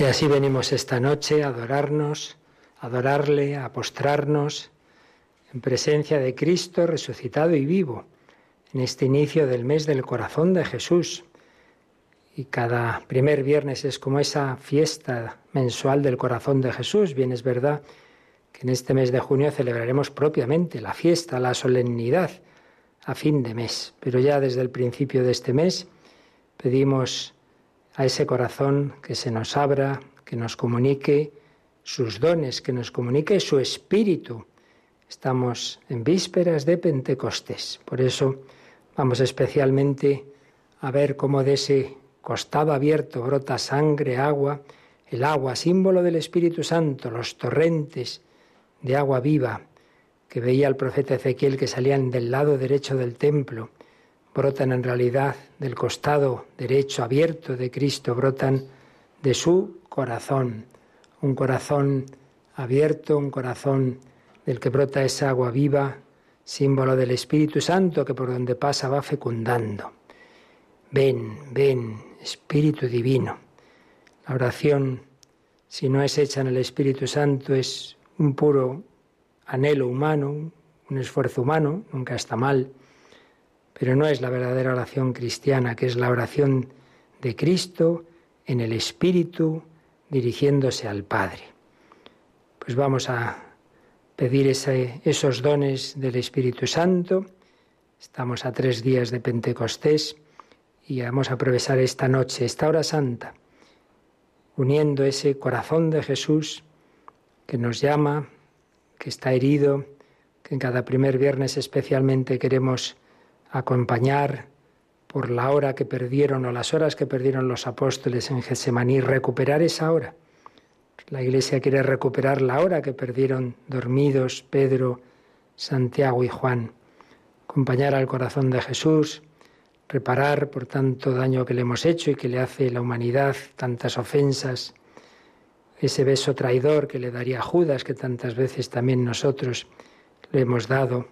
Así venimos esta noche a adorarnos, a adorarle, a postrarnos en presencia de Cristo resucitado y vivo, en este inicio del mes del corazón de Jesús. Y cada primer viernes es como esa fiesta mensual del corazón de Jesús. Bien es verdad que en este mes de junio celebraremos propiamente la fiesta, la solemnidad a fin de mes. Pero ya desde el principio de este mes pedimos a ese corazón que se nos abra, que nos comunique sus dones, que nos comunique su espíritu. Estamos en vísperas de Pentecostés. Por eso vamos especialmente a ver cómo de ese costado abierto brota sangre, agua, el agua, símbolo del Espíritu Santo, los torrentes de agua viva que veía el profeta Ezequiel que salían del lado derecho del templo brotan en realidad del costado derecho abierto de Cristo, brotan de su corazón, un corazón abierto, un corazón del que brota esa agua viva, símbolo del Espíritu Santo que por donde pasa va fecundando. Ven, ven, Espíritu Divino. La oración, si no es hecha en el Espíritu Santo, es un puro anhelo humano, un esfuerzo humano, nunca está mal pero no es la verdadera oración cristiana, que es la oración de Cristo en el Espíritu dirigiéndose al Padre. Pues vamos a pedir esos dones del Espíritu Santo. Estamos a tres días de Pentecostés y vamos a aprovechar esta noche, esta hora santa, uniendo ese corazón de Jesús que nos llama, que está herido, que en cada primer viernes especialmente queremos acompañar por la hora que perdieron o las horas que perdieron los apóstoles en Getsemaní, recuperar esa hora. La Iglesia quiere recuperar la hora que perdieron dormidos Pedro, Santiago y Juan. Acompañar al corazón de Jesús, reparar por tanto daño que le hemos hecho y que le hace la humanidad, tantas ofensas, ese beso traidor que le daría Judas, que tantas veces también nosotros le hemos dado,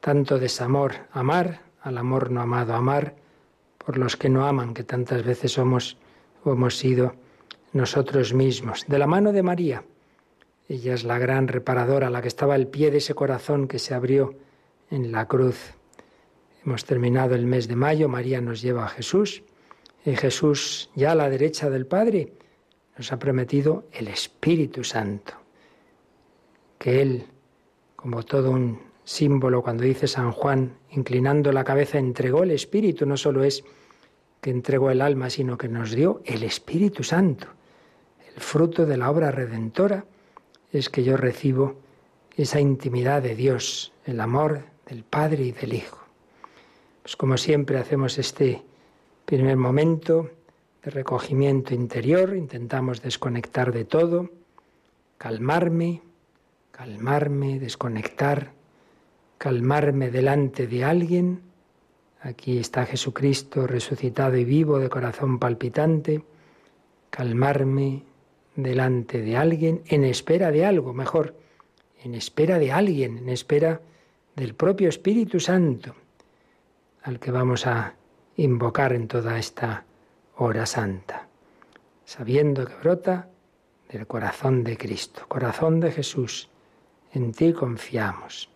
tanto desamor, amar al amor no amado, amar por los que no aman, que tantas veces somos o hemos sido nosotros mismos. De la mano de María, ella es la gran reparadora, la que estaba al pie de ese corazón que se abrió en la cruz. Hemos terminado el mes de mayo, María nos lleva a Jesús y Jesús ya a la derecha del Padre nos ha prometido el Espíritu Santo, que Él, como todo un símbolo, cuando dice San Juan, inclinando la cabeza, entregó el Espíritu, no solo es que entregó el alma, sino que nos dio el Espíritu Santo. El fruto de la obra redentora es que yo recibo esa intimidad de Dios, el amor del Padre y del Hijo. Pues como siempre hacemos este primer momento de recogimiento interior, intentamos desconectar de todo, calmarme, calmarme, desconectar, calmarme delante de alguien. Aquí está Jesucristo resucitado y vivo de corazón palpitante, calmarme delante de alguien en espera de algo, mejor, en espera de alguien, en espera del propio Espíritu Santo al que vamos a invocar en toda esta hora santa, sabiendo que brota del corazón de Cristo, corazón de Jesús. En ti confiamos.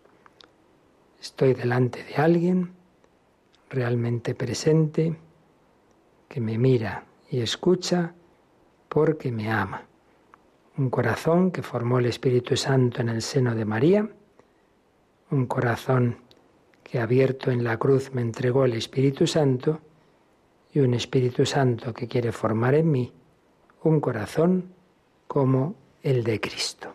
Estoy delante de alguien realmente presente que me mira y escucha porque me ama. Un corazón que formó el Espíritu Santo en el seno de María, un corazón que abierto en la cruz me entregó el Espíritu Santo y un Espíritu Santo que quiere formar en mí un corazón como el de Cristo.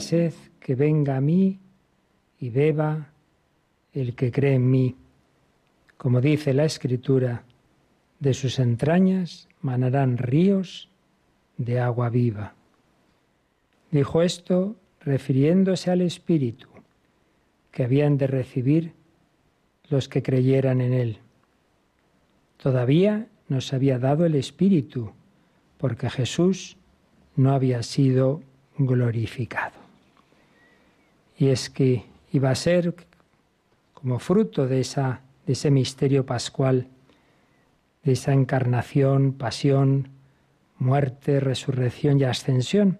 Sed, que venga a mí y beba el que cree en mí. Como dice la Escritura, de sus entrañas manarán ríos de agua viva. Dijo esto refiriéndose al Espíritu que habían de recibir los que creyeran en Él. Todavía no se había dado el Espíritu, porque Jesús no había sido glorificado. Y es que iba a ser como fruto de, esa, de ese misterio pascual, de esa encarnación, pasión, muerte, resurrección y ascensión.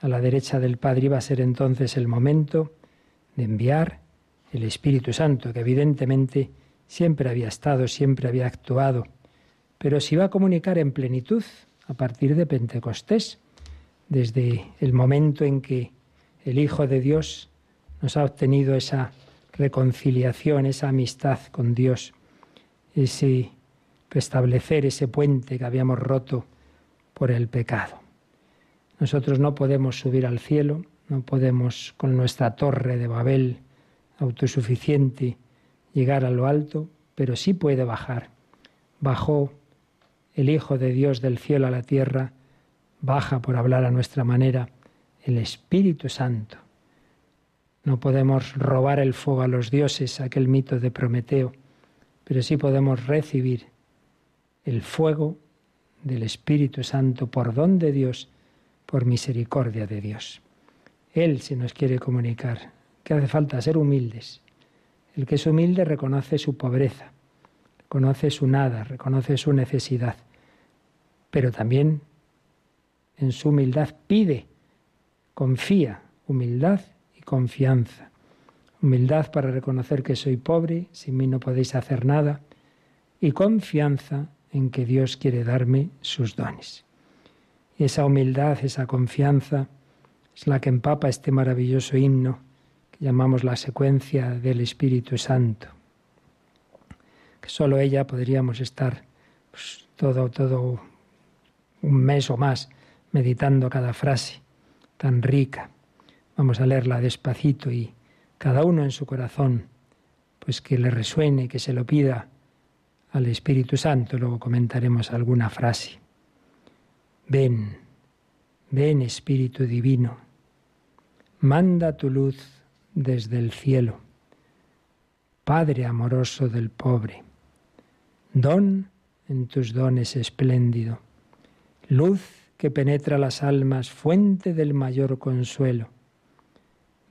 A la derecha del Padre iba a ser entonces el momento de enviar el Espíritu Santo, que evidentemente siempre había estado, siempre había actuado, pero se iba a comunicar en plenitud a partir de Pentecostés desde el momento en que el Hijo de Dios nos ha obtenido esa reconciliación, esa amistad con Dios, ese restablecer ese puente que habíamos roto por el pecado. Nosotros no podemos subir al cielo, no podemos con nuestra torre de Babel autosuficiente llegar a lo alto, pero sí puede bajar. Bajó el Hijo de Dios del cielo a la tierra baja, por hablar a nuestra manera, el Espíritu Santo. No podemos robar el fuego a los dioses, aquel mito de Prometeo, pero sí podemos recibir el fuego del Espíritu Santo por don de Dios, por misericordia de Dios. Él se nos quiere comunicar que hace falta ser humildes. El que es humilde reconoce su pobreza, reconoce su nada, reconoce su necesidad, pero también en su humildad pide, confía, humildad confianza. Humildad para reconocer que soy pobre, sin mí no podéis hacer nada, y confianza en que Dios quiere darme sus dones. Y esa humildad, esa confianza, es la que empapa este maravilloso himno que llamamos la secuencia del Espíritu Santo. Que solo ella podríamos estar pues, todo, todo un mes o más meditando cada frase tan rica. Vamos a leerla despacito y cada uno en su corazón, pues que le resuene, que se lo pida al Espíritu Santo. Luego comentaremos alguna frase. Ven, ven Espíritu Divino, manda tu luz desde el cielo. Padre amoroso del pobre, don en tus dones espléndido, luz que penetra las almas, fuente del mayor consuelo.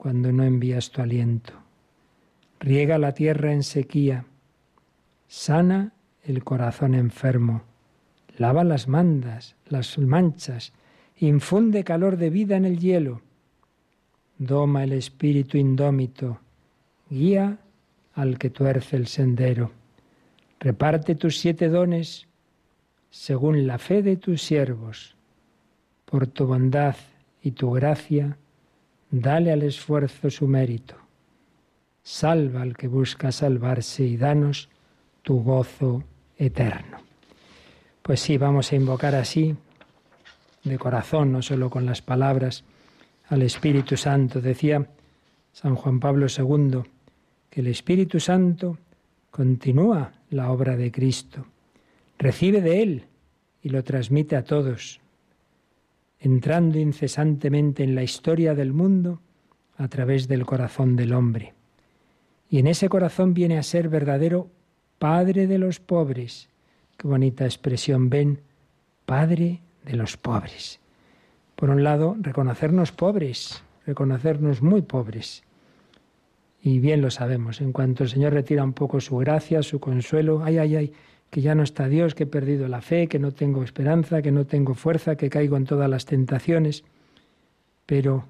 cuando no envías tu aliento. Riega la tierra en sequía, sana el corazón enfermo, lava las mandas, las manchas, infunde calor de vida en el hielo. doma el espíritu indómito, guía al que tuerce el sendero. Reparte tus siete dones según la fe de tus siervos. Por tu bondad y tu gracia, dale al esfuerzo su mérito. Salva al que busca salvarse y danos tu gozo eterno. Pues sí, vamos a invocar así, de corazón, no solo con las palabras, al Espíritu Santo. Decía San Juan Pablo II que el Espíritu Santo continúa la obra de Cristo, recibe de Él y lo transmite a todos, entrando incesantemente en la historia del mundo a través del corazón del hombre. Y en ese corazón viene a ser verdadero Padre de los pobres. Qué bonita expresión, ven, Padre de los pobres. Por un lado, reconocernos pobres, reconocernos muy pobres. Y bien lo sabemos, en cuanto el Señor retira un poco su gracia, su consuelo, ay, ay, ay, que ya no está Dios, que he perdido la fe, que no tengo esperanza, que no tengo fuerza, que caigo en todas las tentaciones, pero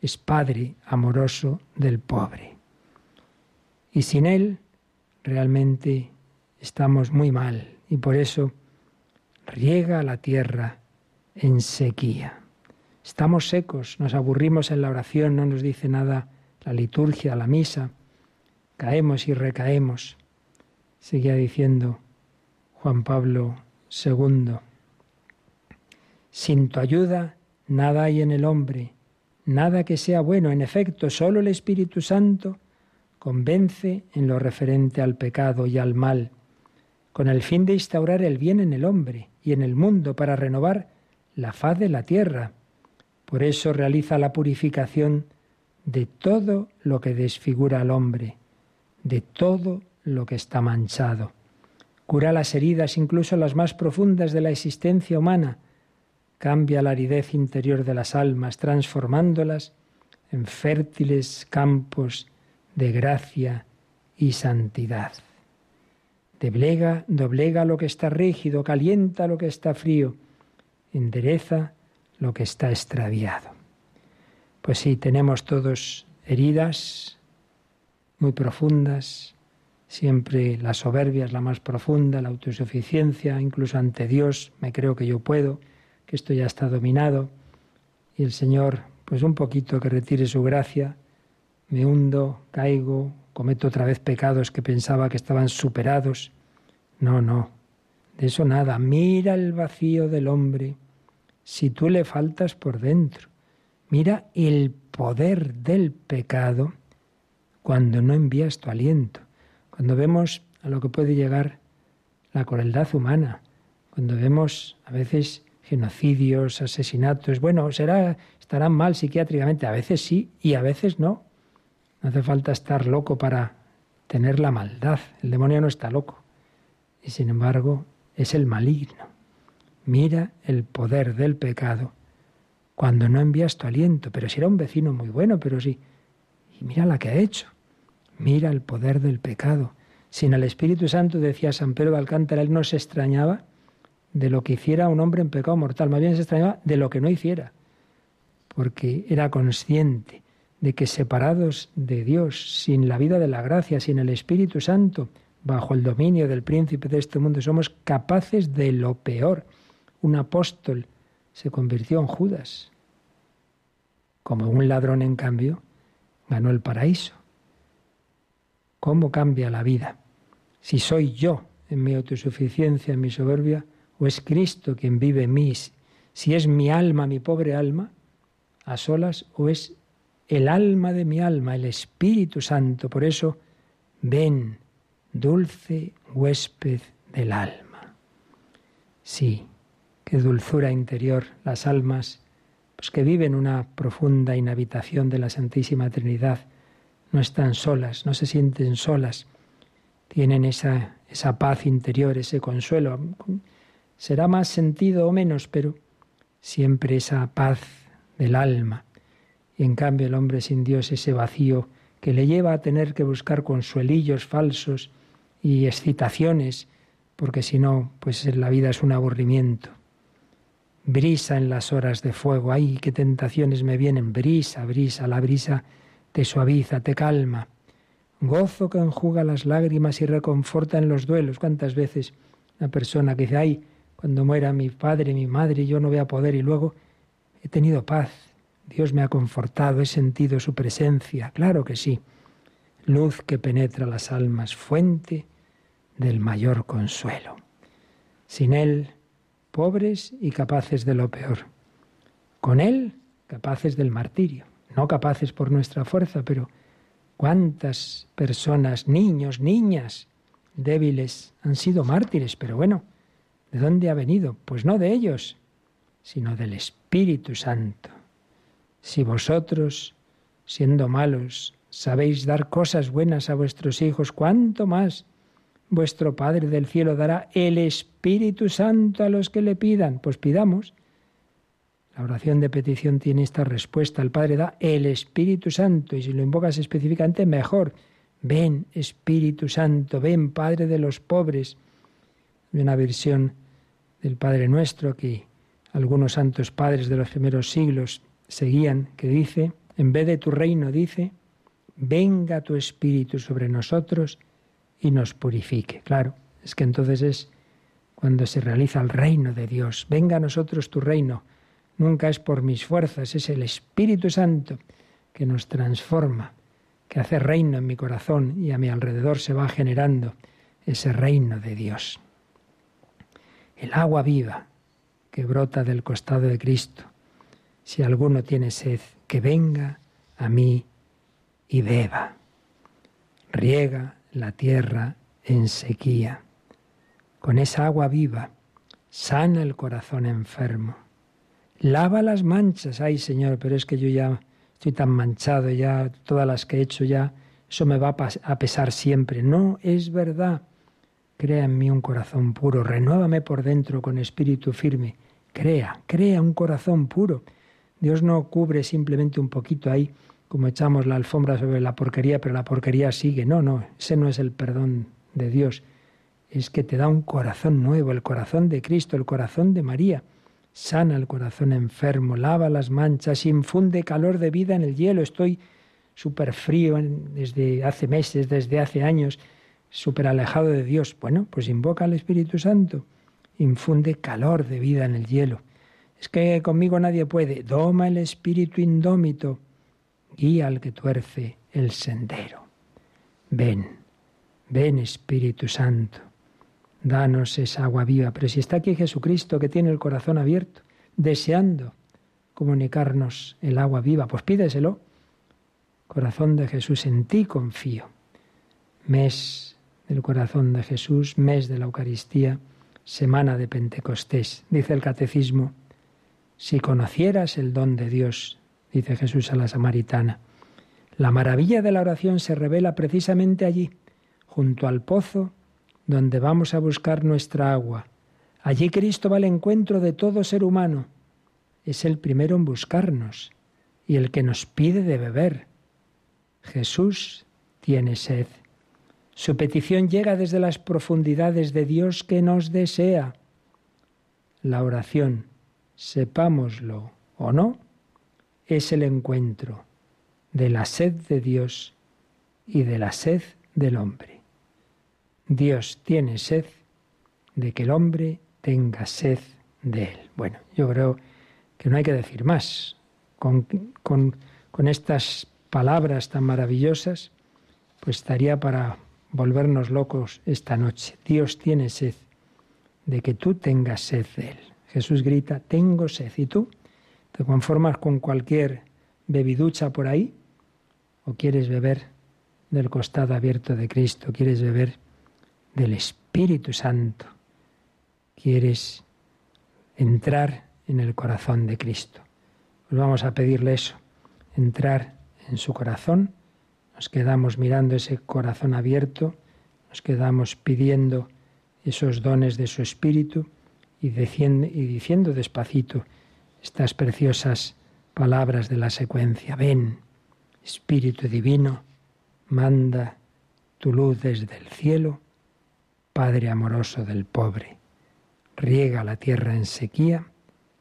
es Padre amoroso del pobre. Y sin Él realmente estamos muy mal y por eso riega la tierra en sequía. Estamos secos, nos aburrimos en la oración, no nos dice nada la liturgia, la misa, caemos y recaemos. Seguía diciendo Juan Pablo II, sin tu ayuda nada hay en el hombre, nada que sea bueno, en efecto, solo el Espíritu Santo convence en lo referente al pecado y al mal, con el fin de instaurar el bien en el hombre y en el mundo para renovar la faz de la tierra. Por eso realiza la purificación de todo lo que desfigura al hombre, de todo lo que está manchado. Cura las heridas, incluso las más profundas de la existencia humana. Cambia la aridez interior de las almas, transformándolas en fértiles campos de gracia y santidad. Doblega, doblega lo que está rígido, calienta lo que está frío, endereza lo que está extraviado. Pues sí, tenemos todos heridas muy profundas, siempre la soberbia es la más profunda, la autosuficiencia, incluso ante Dios, me creo que yo puedo, que esto ya está dominado, y el Señor, pues un poquito que retire su gracia, me hundo, caigo, cometo otra vez pecados que pensaba que estaban superados. No, no, de eso nada. Mira el vacío del hombre si tú le faltas por dentro. Mira el poder del pecado cuando no envías tu aliento. Cuando vemos a lo que puede llegar la crueldad humana, cuando vemos a veces genocidios, asesinatos, bueno, será estarán mal psiquiátricamente, a veces sí y a veces no. No hace falta estar loco para tener la maldad. El demonio no está loco. Y sin embargo es el maligno. Mira el poder del pecado cuando no envías tu aliento. Pero si era un vecino muy bueno, pero sí. Y mira la que ha hecho. Mira el poder del pecado. Sin el Espíritu Santo, decía San Pedro de Alcántara, él no se extrañaba de lo que hiciera un hombre en pecado mortal, más bien se extrañaba de lo que no hiciera, porque era consciente de que separados de Dios, sin la vida de la gracia, sin el Espíritu Santo, bajo el dominio del príncipe de este mundo, somos capaces de lo peor. Un apóstol se convirtió en Judas. Como un ladrón, en cambio, ganó el paraíso. ¿Cómo cambia la vida? Si soy yo en mi autosuficiencia, en mi soberbia, o es Cristo quien vive en mí, si es mi alma, mi pobre alma, a solas, o es el alma de mi alma, el Espíritu Santo. Por eso, ven, dulce huésped del alma. Sí, qué dulzura interior las almas, pues que viven una profunda inhabitación de la Santísima Trinidad, no están solas, no se sienten solas, tienen esa, esa paz interior, ese consuelo. Será más sentido o menos, pero siempre esa paz del alma y en cambio el hombre sin Dios ese vacío que le lleva a tener que buscar consuelillos falsos y excitaciones, porque si no, pues la vida es un aburrimiento. brisa en las horas de fuego. Ay, qué tentaciones me vienen. Brisa, brisa, la brisa te suaviza, te calma. Gozo que enjuga las lágrimas y reconforta en los duelos. ¿Cuántas veces una persona que dice, ay, cuando muera mi padre, mi madre, yo no voy a poder y luego he tenido paz, Dios me ha confortado, he sentido su presencia, claro que sí. Luz que penetra las almas, fuente del mayor consuelo. Sin Él, pobres y capaces de lo peor. Con Él, capaces del martirio. No capaces por nuestra fuerza, pero cuántas personas, niños, niñas, débiles, han sido mártires, pero bueno, ¿de dónde ha venido? Pues no de ellos, sino del Espíritu Santo. Si vosotros, siendo malos, sabéis dar cosas buenas a vuestros hijos, ¿cuánto más vuestro Padre del cielo dará el Espíritu Santo a los que le pidan? Pues pidamos. La oración de petición tiene esta respuesta. El Padre da el Espíritu Santo y si lo invocas específicamente, mejor. Ven, Espíritu Santo, ven, Padre de los pobres. Hay una versión del Padre Nuestro que algunos santos padres de los primeros siglos seguían, que dice, en vez de tu reino, dice, venga tu Espíritu sobre nosotros y nos purifique. Claro, es que entonces es cuando se realiza el reino de Dios. Venga a nosotros tu reino. Nunca es por mis fuerzas, es el Espíritu Santo que nos transforma, que hace reino en mi corazón y a mi alrededor se va generando ese reino de Dios. El agua viva que brota del costado de Cristo. Si alguno tiene sed, que venga a mí y beba. Riega la tierra en sequía. Con esa agua viva, sana el corazón enfermo. Lava las manchas. Ay, Señor, pero es que yo ya estoy tan manchado, ya todas las que he hecho ya, eso me va a pesar siempre. No, es verdad. Crea en mí un corazón puro, renuévame por dentro con espíritu firme. Crea, crea un corazón puro. Dios no cubre simplemente un poquito ahí como echamos la alfombra sobre la porquería, pero la porquería sigue. No, no, ese no es el perdón de Dios. Es que te da un corazón nuevo, el corazón de Cristo, el corazón de María. Sana el corazón enfermo, lava las manchas, infunde calor de vida en el hielo. Estoy súper frío desde hace meses, desde hace años, súper alejado de Dios. Bueno, pues invoca al Espíritu Santo, infunde calor de vida en el hielo. Es que conmigo nadie puede. Doma el espíritu indómito guía al que tuerce el sendero. Ven, ven Espíritu Santo, danos esa agua viva. Pero si está aquí Jesucristo que tiene el corazón abierto, deseando comunicarnos el agua viva, pues pídeselo. Corazón de Jesús, en ti confío. Mes del corazón de Jesús, mes de la Eucaristía, semana de Pentecostés. Dice el Catecismo, si conocieras el don de Dios, dice Jesús a la samaritana. La maravilla de la oración se revela precisamente allí, junto al pozo donde vamos a buscar nuestra agua. Allí Cristo va al encuentro de todo ser humano. Es el primero en buscarnos y el que nos pide de beber. Jesús tiene sed. Su petición llega desde las profundidades de Dios que nos desea. La oración, sepámoslo o no, es el encuentro de la sed de Dios y de la sed del hombre. Dios tiene sed de que el hombre tenga sed de él. Bueno, yo creo que no hay que decir más. Con, con, estas palabras tan maravillosas, pues estaría para volvernos locos esta noche. Dios tiene sed de que tú tengas sed de Él. Jesús grita, tengo sed. ¿Y tú? ¿Te conformas con cualquier bebiducha por ahí? ¿O quieres beber del costado abierto de Cristo? ¿Quieres beber del Espíritu Santo? ¿Quieres entrar en el corazón de Cristo? Pues vamos a pedirle eso, entrar en su corazón. Nos quedamos mirando ese corazón abierto, nos quedamos pidiendo esos dones de su Espíritu y diciendo, y diciendo despacito, estas preciosas palabras de la secuencia. Ven, Espíritu Divino, manda tu luz desde el cielo, Padre amoroso del pobre, riega la tierra en sequía,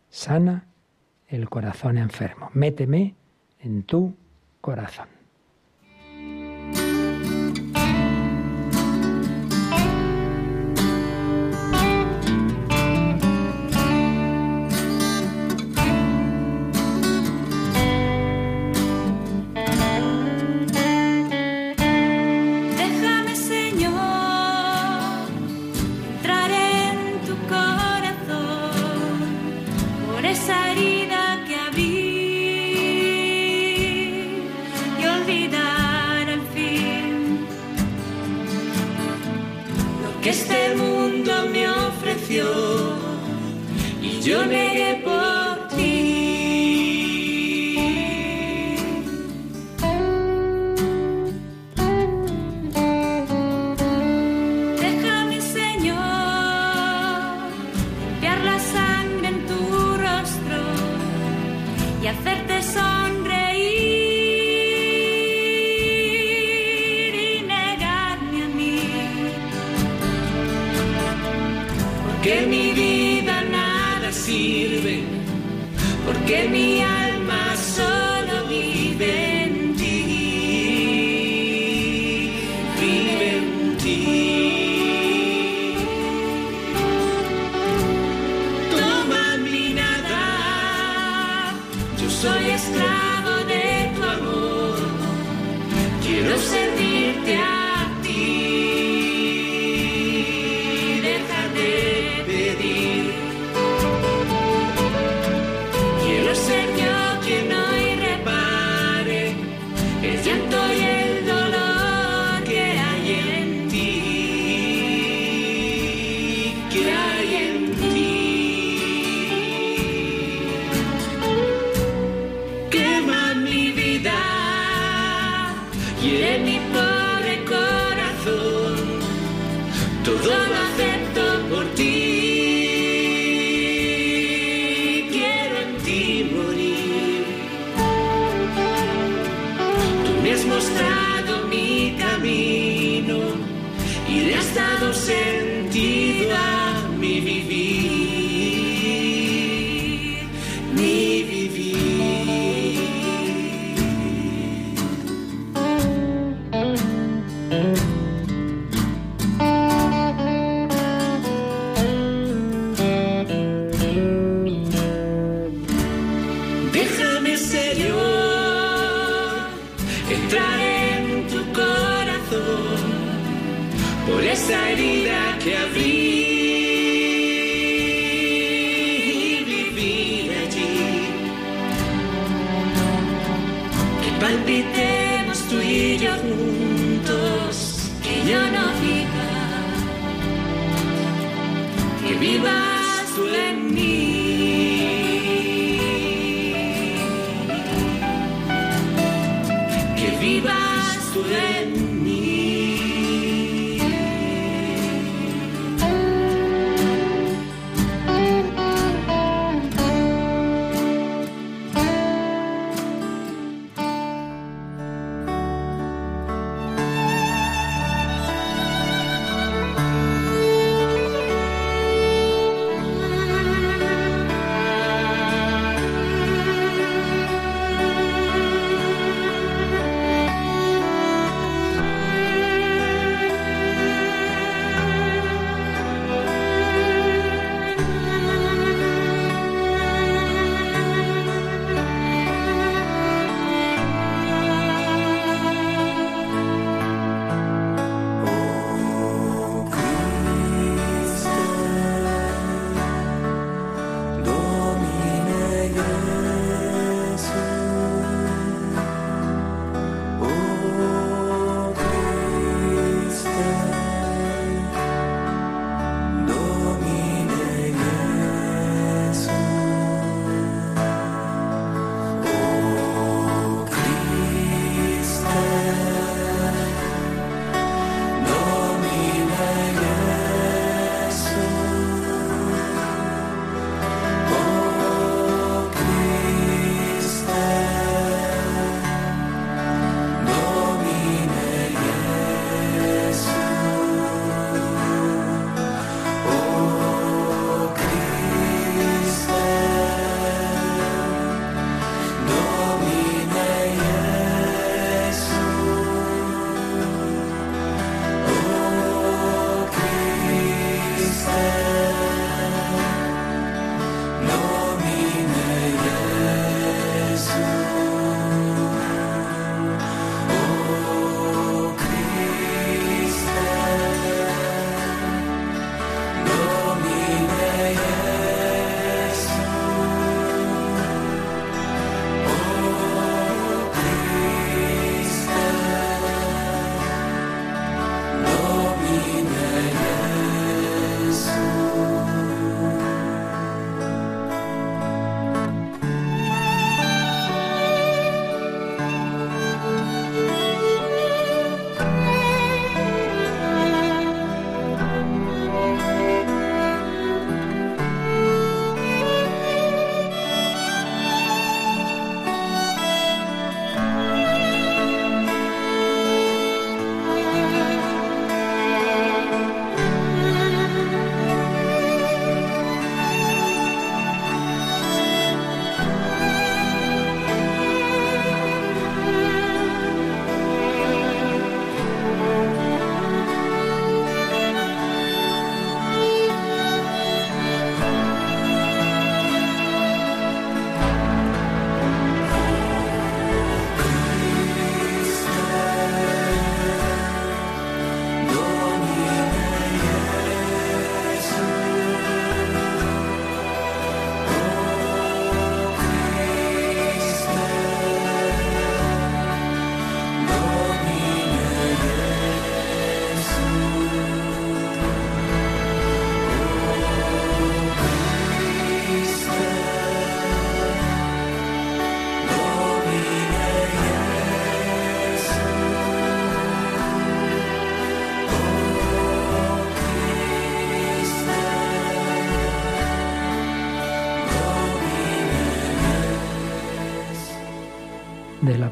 sana el corazón enfermo. Méteme en tu corazón.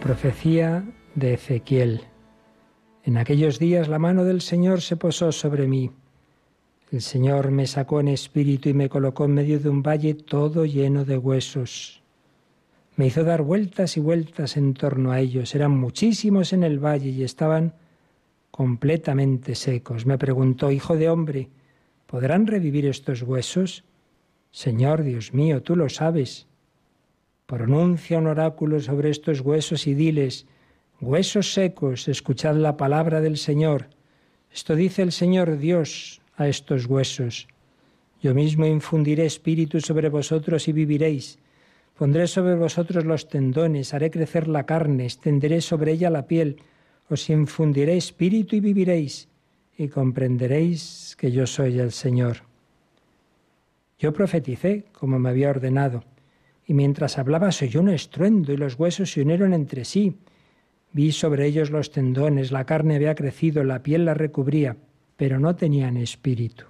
Profecía de Ezequiel. En aquellos días la mano del Señor se posó sobre mí. El Señor me sacó en espíritu y me colocó en medio de un valle todo lleno de huesos. Me hizo dar vueltas y vueltas en torno a ellos. Eran muchísimos en el valle y estaban completamente secos. Me preguntó, Hijo de hombre, ¿podrán revivir estos huesos? Señor Dios mío, tú lo sabes. Pronuncia un oráculo sobre estos huesos y diles, huesos secos, escuchad la palabra del Señor. Esto dice el Señor Dios a estos huesos. Yo mismo infundiré espíritu sobre vosotros y viviréis. Pondré sobre vosotros los tendones, haré crecer la carne, extenderé sobre ella la piel, os infundiré espíritu y viviréis, y comprenderéis que yo soy el Señor. Yo profeticé como me había ordenado y mientras hablaba se oyó un estruendo y los huesos se unieron entre sí. Vi sobre ellos los tendones, la carne había crecido, la piel la recubría, pero no tenían espíritu.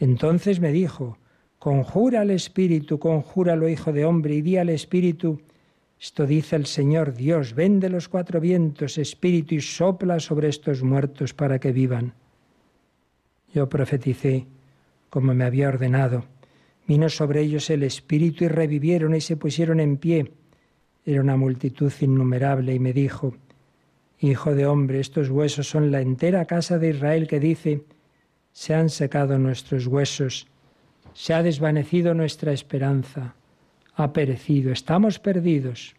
Entonces me dijo, Conjura al espíritu, conjúralo, hijo de hombre, y di al espíritu, esto dice el Señor Dios, vende los cuatro vientos, espíritu, y sopla sobre estos muertos para que vivan. Yo profeticé como me había ordenado Vino sobre ellos el Espíritu y revivieron y se pusieron en pie. Era una multitud innumerable y me dijo, Hijo de hombre, estos huesos son la entera casa de Israel que dice, se han secado nuestros huesos, se ha desvanecido nuestra esperanza, ha perecido, estamos perdidos.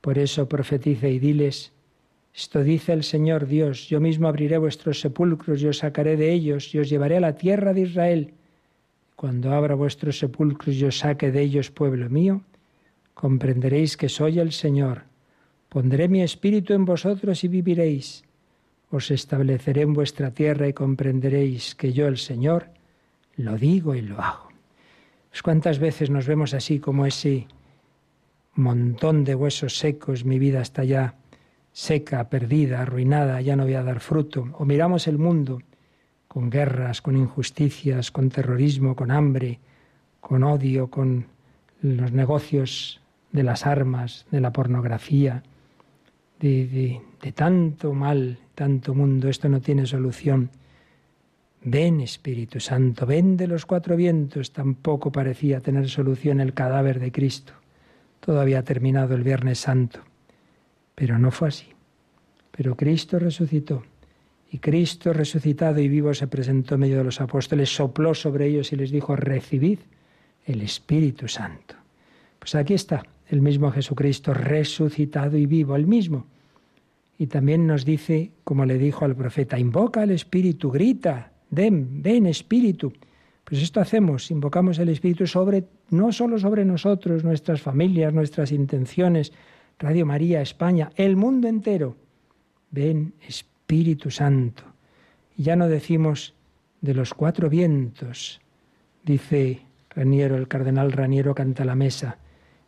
Por eso profetice y diles, esto dice el Señor Dios, yo mismo abriré vuestros sepulcros y os sacaré de ellos y os llevaré a la tierra de Israel cuando abra vuestros sepulcros y os saque de ellos, pueblo mío, comprenderéis que soy el Señor. Pondré mi espíritu en vosotros y viviréis. Os estableceré en vuestra tierra y comprenderéis que yo, el Señor, lo digo y lo hago. Pues cuántas veces nos vemos así como ese montón de huesos secos, mi vida está ya seca, perdida, arruinada, ya no voy a dar fruto. O miramos el mundo con guerras, con injusticias, con terrorismo, con hambre, con odio, con los negocios de las armas, de la pornografía, de, tanto mal, tanto mundo, esto no tiene solución. Ven, Espíritu Santo, ven de los cuatro vientos, tampoco parecía tener solución el cadáver de Cristo. Todo había terminado el Viernes Santo, pero no fue así. Pero Cristo resucitó y Cristo resucitado y vivo se presentó en medio de los apóstoles, sopló sobre ellos y les dijo, recibid el Espíritu Santo. Pues aquí está el mismo Jesucristo resucitado y vivo, el mismo. Y también nos dice, como le dijo al profeta, invoca al Espíritu, grita, ven, ven Espíritu. Pues esto hacemos, invocamos el Espíritu sobre, no solo sobre nosotros, nuestras familias, nuestras intenciones, Radio María, España, el mundo entero. Ven Espíritu Espíritu Santo. ya no decimos de los cuatro vientos, dice Raniero, el cardenal Raniero canta la mesa.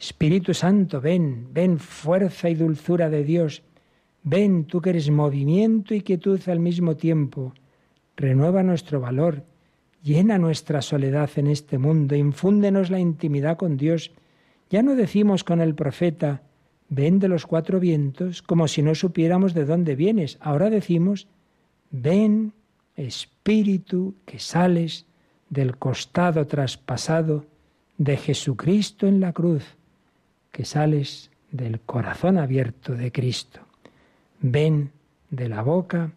Espíritu Santo, ven, ven, fuerza y dulzura de Dios. Ven, tú que eres movimiento y quietud al mismo tiempo. Renueva nuestro valor, llena nuestra soledad en este mundo, infúndenos la intimidad con Dios. Ya no decimos con el profeta, ven de los cuatro vientos como si no supiéramos de dónde vienes. Ahora decimos, ven Espíritu que sales del costado traspasado de Jesucristo en la cruz, que sales del corazón abierto de Cristo. Ven de la boca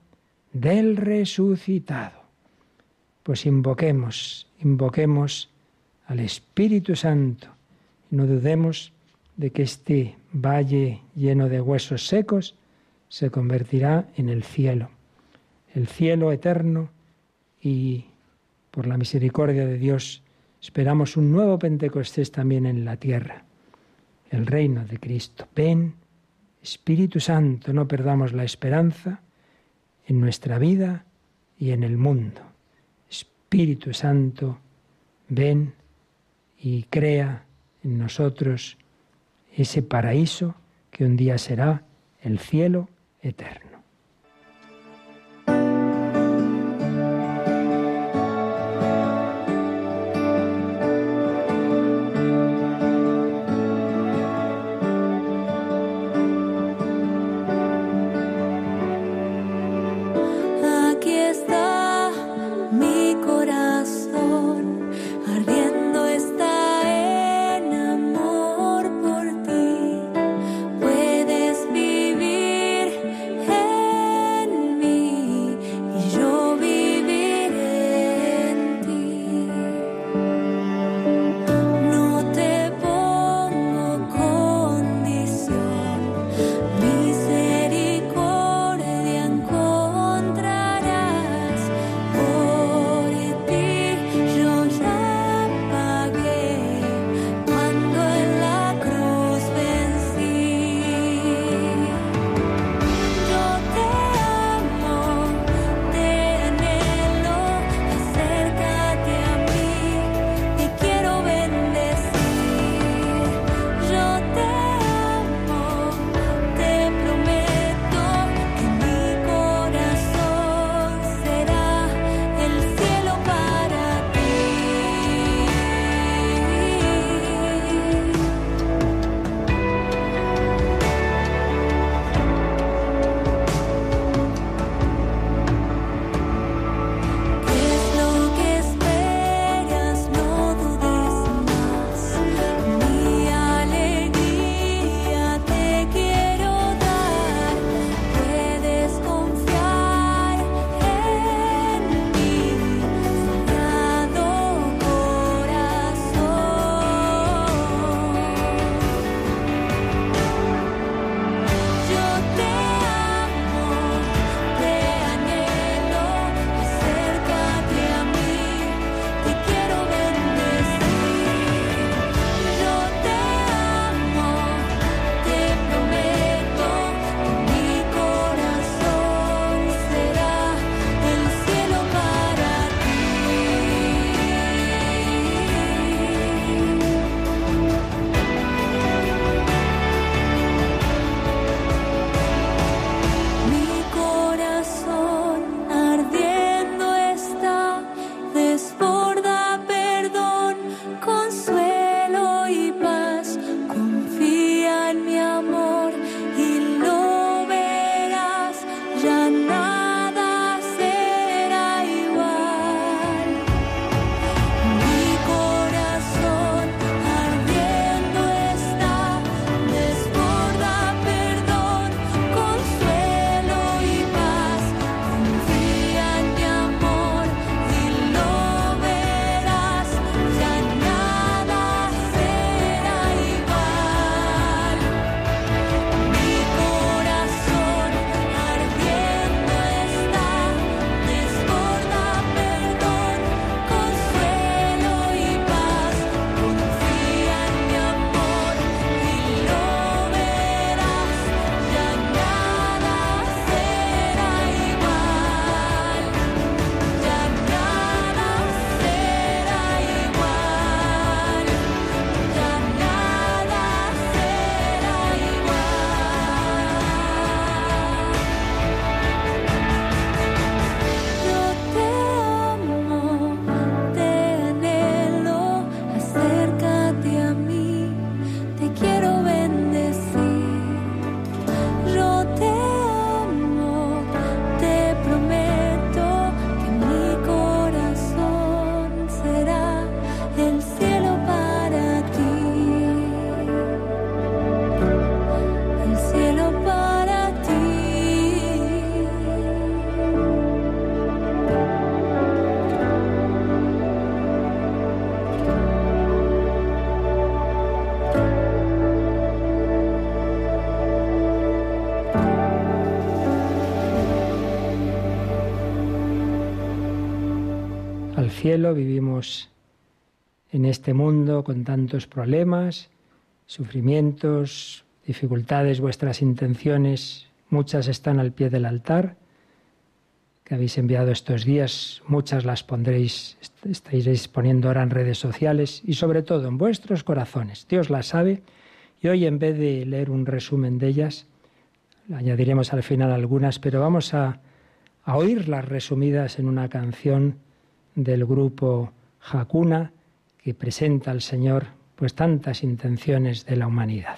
del resucitado. Pues invoquemos, invoquemos al Espíritu Santo no dudemos de que este valle lleno de huesos secos se convertirá en el cielo, el cielo eterno y por la misericordia de Dios esperamos un nuevo Pentecostés también en la tierra, el reino de Cristo. Ven, Espíritu Santo, no perdamos la esperanza en nuestra vida y en el mundo. Espíritu Santo, ven y crea en nosotros ese paraíso que un día será el cielo eterno. Cielo, vivimos en este mundo con tantos problemas, sufrimientos, dificultades, vuestras intenciones, muchas están al pie del altar que habéis enviado estos días, muchas las pondréis, estaréis poniendo ahora en redes sociales y sobre todo en vuestros corazones. Dios las sabe y hoy en vez de leer un resumen de ellas, añadiremos al final algunas, pero vamos a, a oírlas resumidas en una canción del grupo Hakuna que presenta al Señor pues tantas intenciones de la humanidad.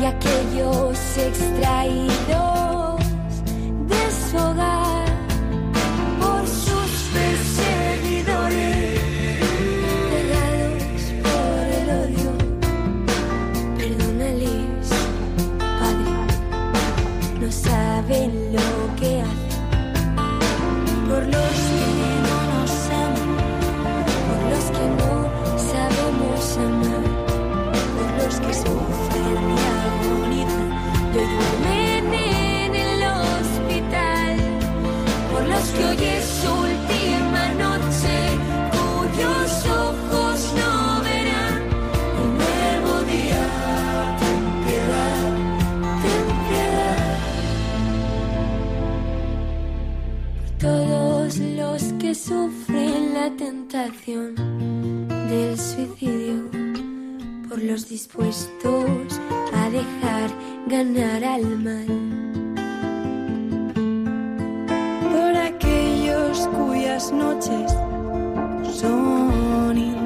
y aquellos extraídos. sufre la tentación del suicidio por los dispuestos a dejar ganar al mal. Por aquellos cuyas noches son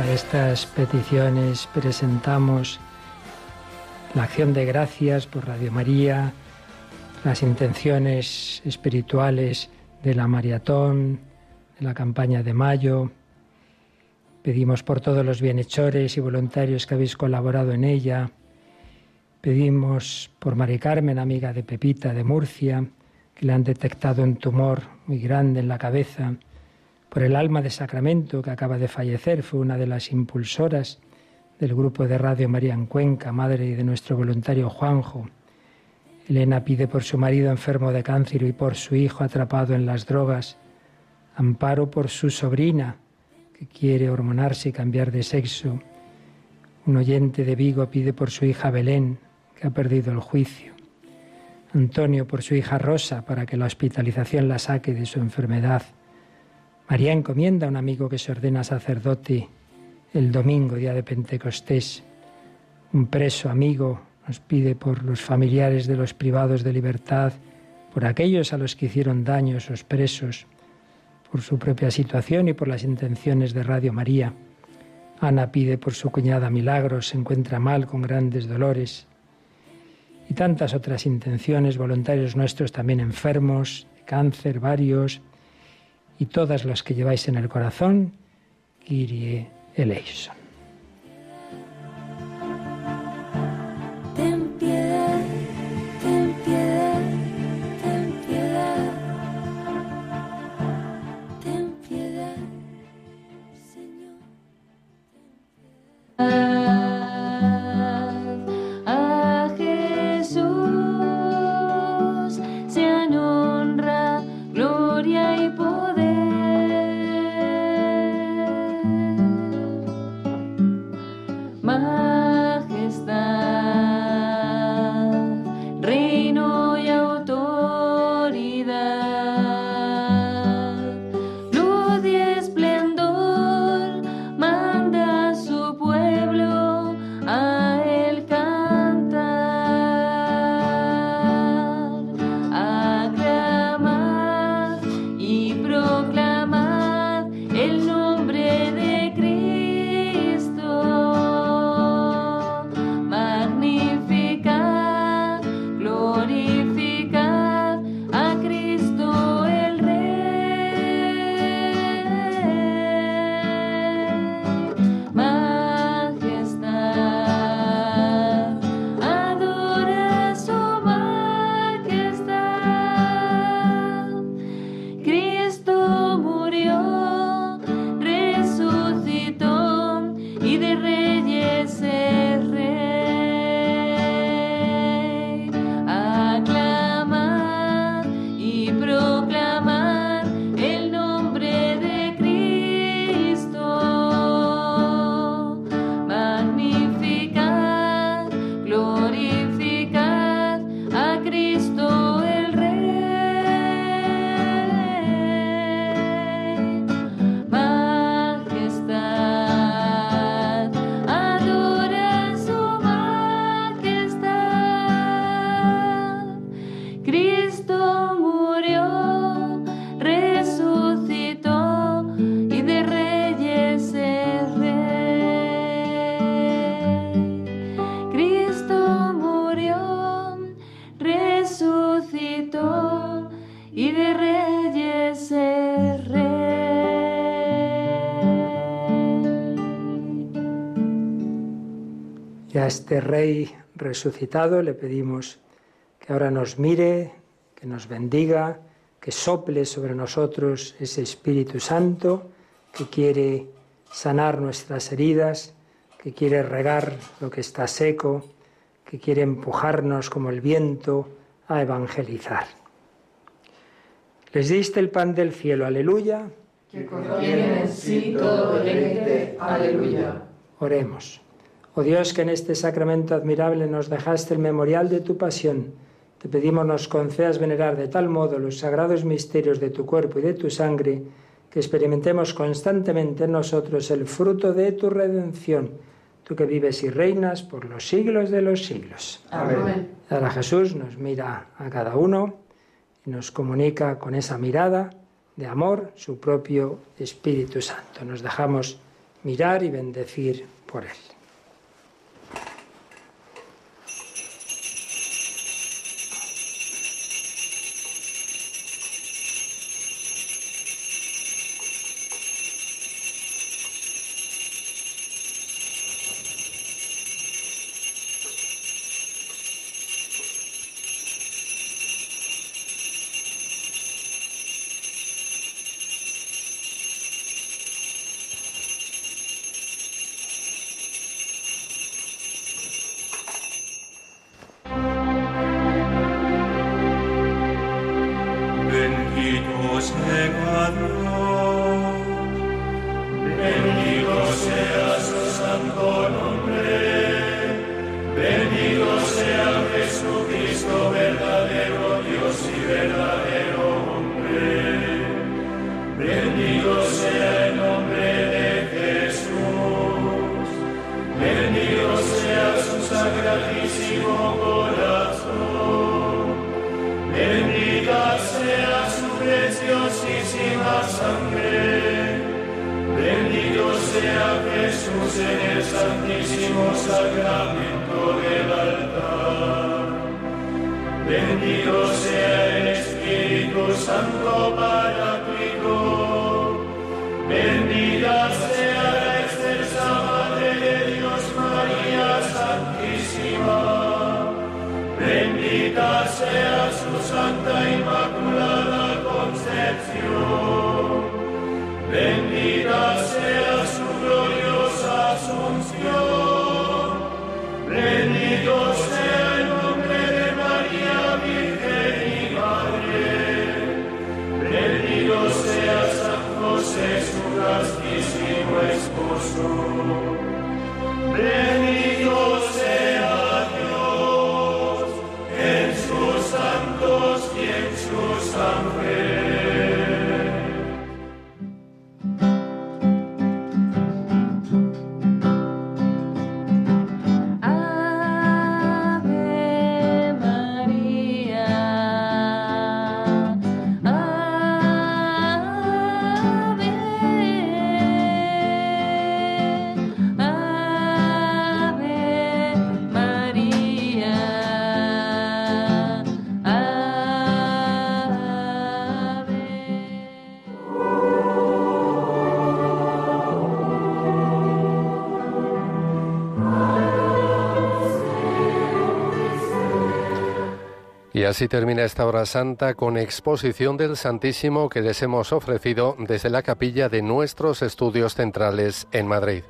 a estas peticiones presentamos la acción de gracias por Radio María, las intenciones espirituales de la maratón, de la campaña de mayo. Pedimos por todos los bienhechores y voluntarios que habéis colaborado en ella. Pedimos por Mari Carmen, amiga de Pepita de Murcia, que le han detectado un tumor muy grande en la cabeza por el alma de Sacramento, que acaba de fallecer, fue una de las impulsoras del grupo de Radio María en Cuenca, madre de nuestro voluntario Juanjo. Elena pide por su marido enfermo de cáncer y por su hijo atrapado en las drogas. Amparo por su sobrina, que quiere hormonarse y cambiar de sexo. Un oyente de Vigo pide por su hija Belén, que ha perdido el juicio. Antonio por su hija Rosa, para que la hospitalización la saque de su enfermedad. María encomienda a un amigo que se ordena sacerdote el domingo, día de Pentecostés. Un preso amigo nos pide por los familiares de los privados de libertad, por aquellos a los que hicieron daño esos presos, por su propia situación y por las intenciones de Radio María. Ana pide por su cuñada Milagros, se encuentra mal con grandes dolores. Y tantas otras intenciones, voluntarios nuestros también enfermos, cáncer, varios, y todas las que lleváis en el corazón, Kyrie eleison. de este Rey resucitado le pedimos que ahora nos mire, que nos bendiga, que sople sobre nosotros ese Espíritu Santo que quiere sanar nuestras heridas, que quiere regar lo que está seco, que quiere empujarnos como el viento a evangelizar. Les diste el pan del cielo, aleluya. Que contiene en sí todo deleite, aleluya. Oremos. Oh Dios, que en este sacramento admirable nos dejaste el memorial de tu pasión, te pedimos nos concedas venerar de tal modo los sagrados misterios de tu cuerpo y de tu sangre, que experimentemos constantemente en nosotros el fruto de tu redención, tú que vives y reinas por los siglos de los siglos. Amén. Ahora Jesús nos mira a cada uno y nos comunica con esa mirada de amor su propio Espíritu Santo. Nos dejamos mirar y bendecir por él. Bendita sea su Santa Inmaculada Concepción, bendita sea su gloriosa Asunción, bendito sea el nombre de María Virgen y Madre, bendito sea San José su castísimo esposo, bendito así termina esta hora santa con exposición del Santísimo que les hemos ofrecido desde la capilla de nuestros estudios centrales en Madrid.